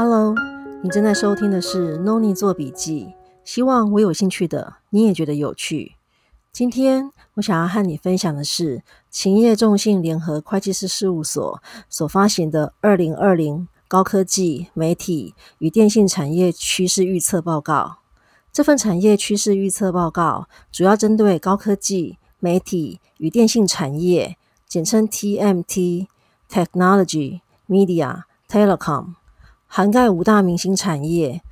Hello，你正在收听的是 Noni 做笔记，希望我有兴趣的你也觉得有趣。今天我想要和你分享的是勤业众信联合会计师事务所所发行的《二零二零高科技媒体与电信产业趋势预测报告》。这份产业趋势预测报告主要针对高科技媒体与电信产业，简称 TMT（Technology, Media, Telecom）。涵盖五大明星产业：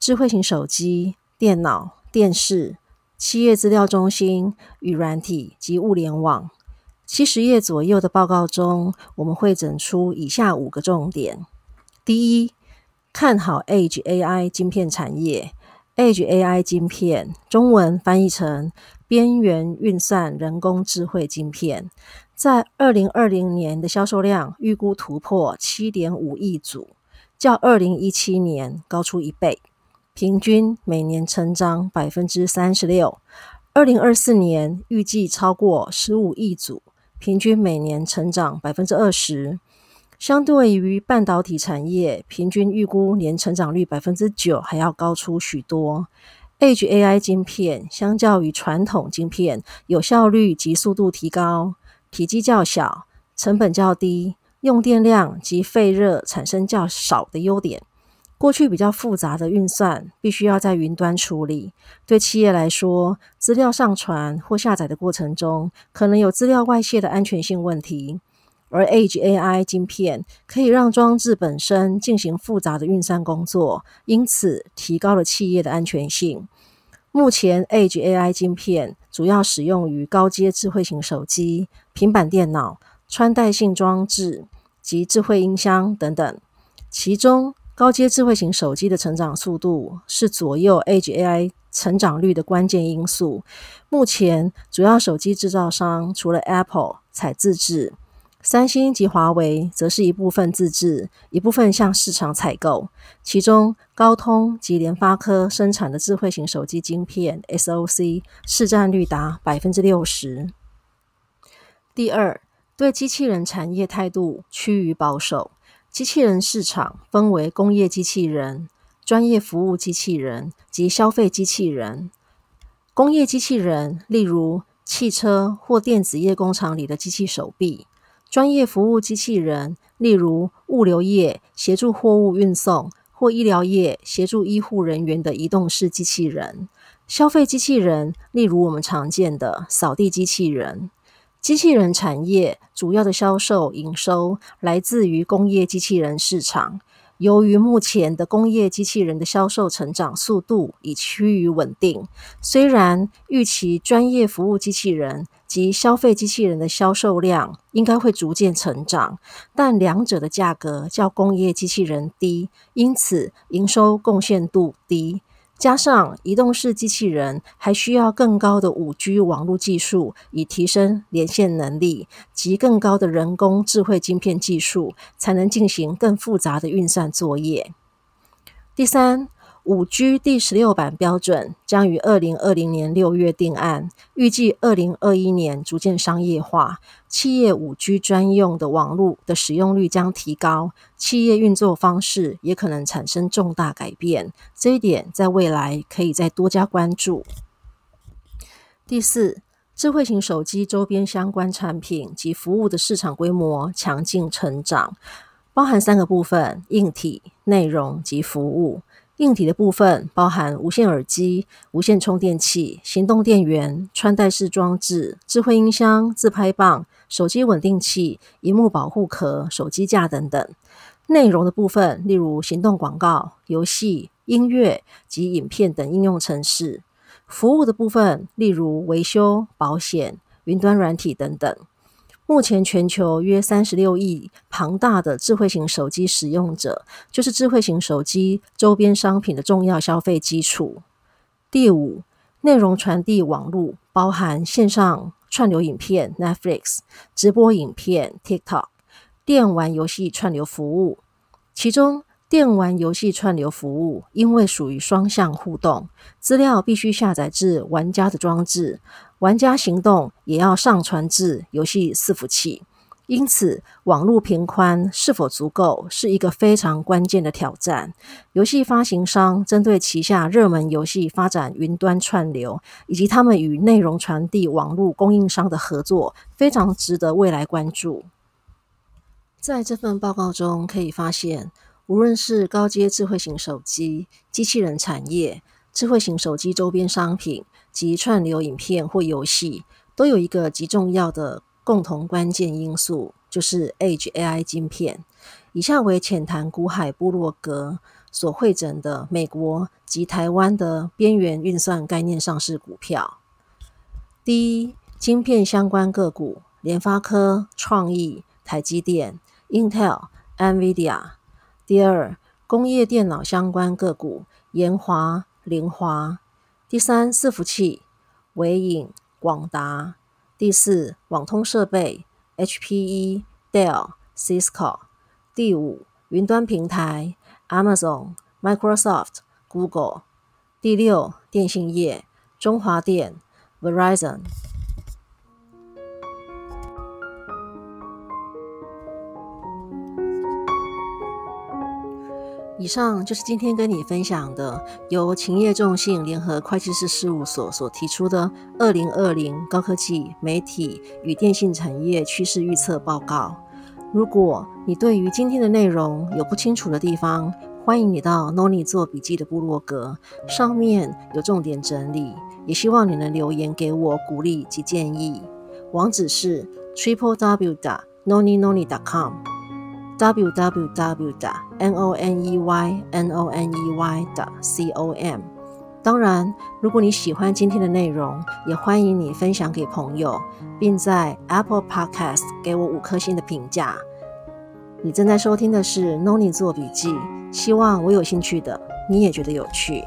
智慧型手机、电脑、电视、企业资料中心与软体及物联网。七十页左右的报告中，我们会整出以下五个重点：第一，看好 AGE AI 晶片产业。AGE AI 晶片，中文翻译成边缘运算人工智慧晶片，在二零二零年的销售量预估突破七点五亿组。较二零一七年高出一倍，平均每年成长百分之三十六。二零二四年预计超过十五亿组，平均每年成长百分之二十。相对于半导体产业，平均预估年成长率百分之九还要高出许多。Edge AI 晶片相较于传统晶片，有效率及速度提高，体积较小，成本较低。用电量及废热产生较少的优点。过去比较复杂的运算必须要在云端处理，对企业来说，资料上传或下载的过程中，可能有资料外泄的安全性问题。而 Edge AI 晶片可以让装置本身进行复杂的运算工作，因此提高了企业的安全性。目前，Edge AI 晶片主要使用于高阶智慧型手机、平板电脑。穿戴性装置及智慧音箱等等，其中高阶智慧型手机的成长速度是左右 Edge AI 成长率的关键因素。目前主要手机制造商除了 Apple 采自制，三星及华为则是一部分自制，一部分向市场采购。其中高通及联发科生产的智慧型手机晶片 SoC 市占率达百分之六十。第二。对机器人产业态度趋于保守。机器人市场分为工业机器人、专业服务机器人及消费机器人。工业机器人，例如汽车或电子业工厂里的机器手臂；专业服务机器人，例如物流业协助货物运送，或医疗业协助医护人员的移动式机器人；消费机器人，例如我们常见的扫地机器人。机器人产业主要的销售营收来自于工业机器人市场。由于目前的工业机器人的销售成长速度已趋于稳定，虽然预期专业服务机器人及消费机器人的销售量应该会逐渐成长，但两者的价格较工业机器人低，因此营收贡献度低。加上移动式机器人还需要更高的五 G 网络技术，以提升连线能力及更高的人工智慧晶片技术，才能进行更复杂的运算作业。第三。五 G 第十六版标准将于二零二零年六月定案，预计二零二一年逐渐商业化。企业五 G 专用的网络的使用率将提高，企业运作方式也可能产生重大改变。这一点在未来可以再多加关注。第四，智慧型手机周边相关产品及服务的市场规模强劲成长，包含三个部分：硬体、内容及服务。硬体的部分包含无线耳机、无线充电器、行动电源、穿戴式装置、智慧音箱、自拍棒、手机稳定器、荧幕保护壳、手机架等等。内容的部分，例如行动广告、游戏、音乐及影片等应用程式。服务的部分，例如维修、保险、云端软体等等。目前全球约三十六亿庞大的智慧型手机使用者，就是智慧型手机周边商品的重要消费基础。第五，内容传递网络包含线上串流影片 Netflix、直播影片 TikTok、电玩游戏串流服务，其中。电玩游戏串流服务因为属于双向互动，资料必须下载至玩家的装置，玩家行动也要上传至游戏伺服器，因此，网络频宽是否足够是一个非常关键的挑战。游戏发行商针对旗下热门游戏发展云端串流，以及他们与内容传递网络供应商的合作，非常值得未来关注。在这份报告中可以发现，无论是高阶智慧型手机、机器人产业、智慧型手机周边商品及串流影片或游戏，都有一个极重要的。共同关键因素就是 Edge AI 晶片。以下为浅谈股海部落格所汇整的美国及台湾的边缘运算概念上市股票。第一，晶片相关个股：联发科、创意、台积电、Intel、NVIDIA。第二，工业电脑相关个股：研华、凌华。第三，伺服器：纬颖、广达。第四，网通设备：HPE、Dell、Cisco。第五，云端平台：Amazon、Microsoft、Google。第六，电信业：中华电、Verizon。以上就是今天跟你分享的，由勤业众信联合会计师事务所所提出的《二零二零高科技媒体与电信产业趋势预测报告》。如果你对于今天的内容有不清楚的地方，欢迎你到 Noni 做笔记的部落格，上面有重点整理。也希望你能留言给我鼓励及建议。网址是 triple w noni noni com。www.noneynooney.com。当然，如果你喜欢今天的内容，也欢迎你分享给朋友，并在 Apple Podcast 给我五颗星的评价。你正在收听的是 Noni 做笔记，希望我有兴趣的你也觉得有趣。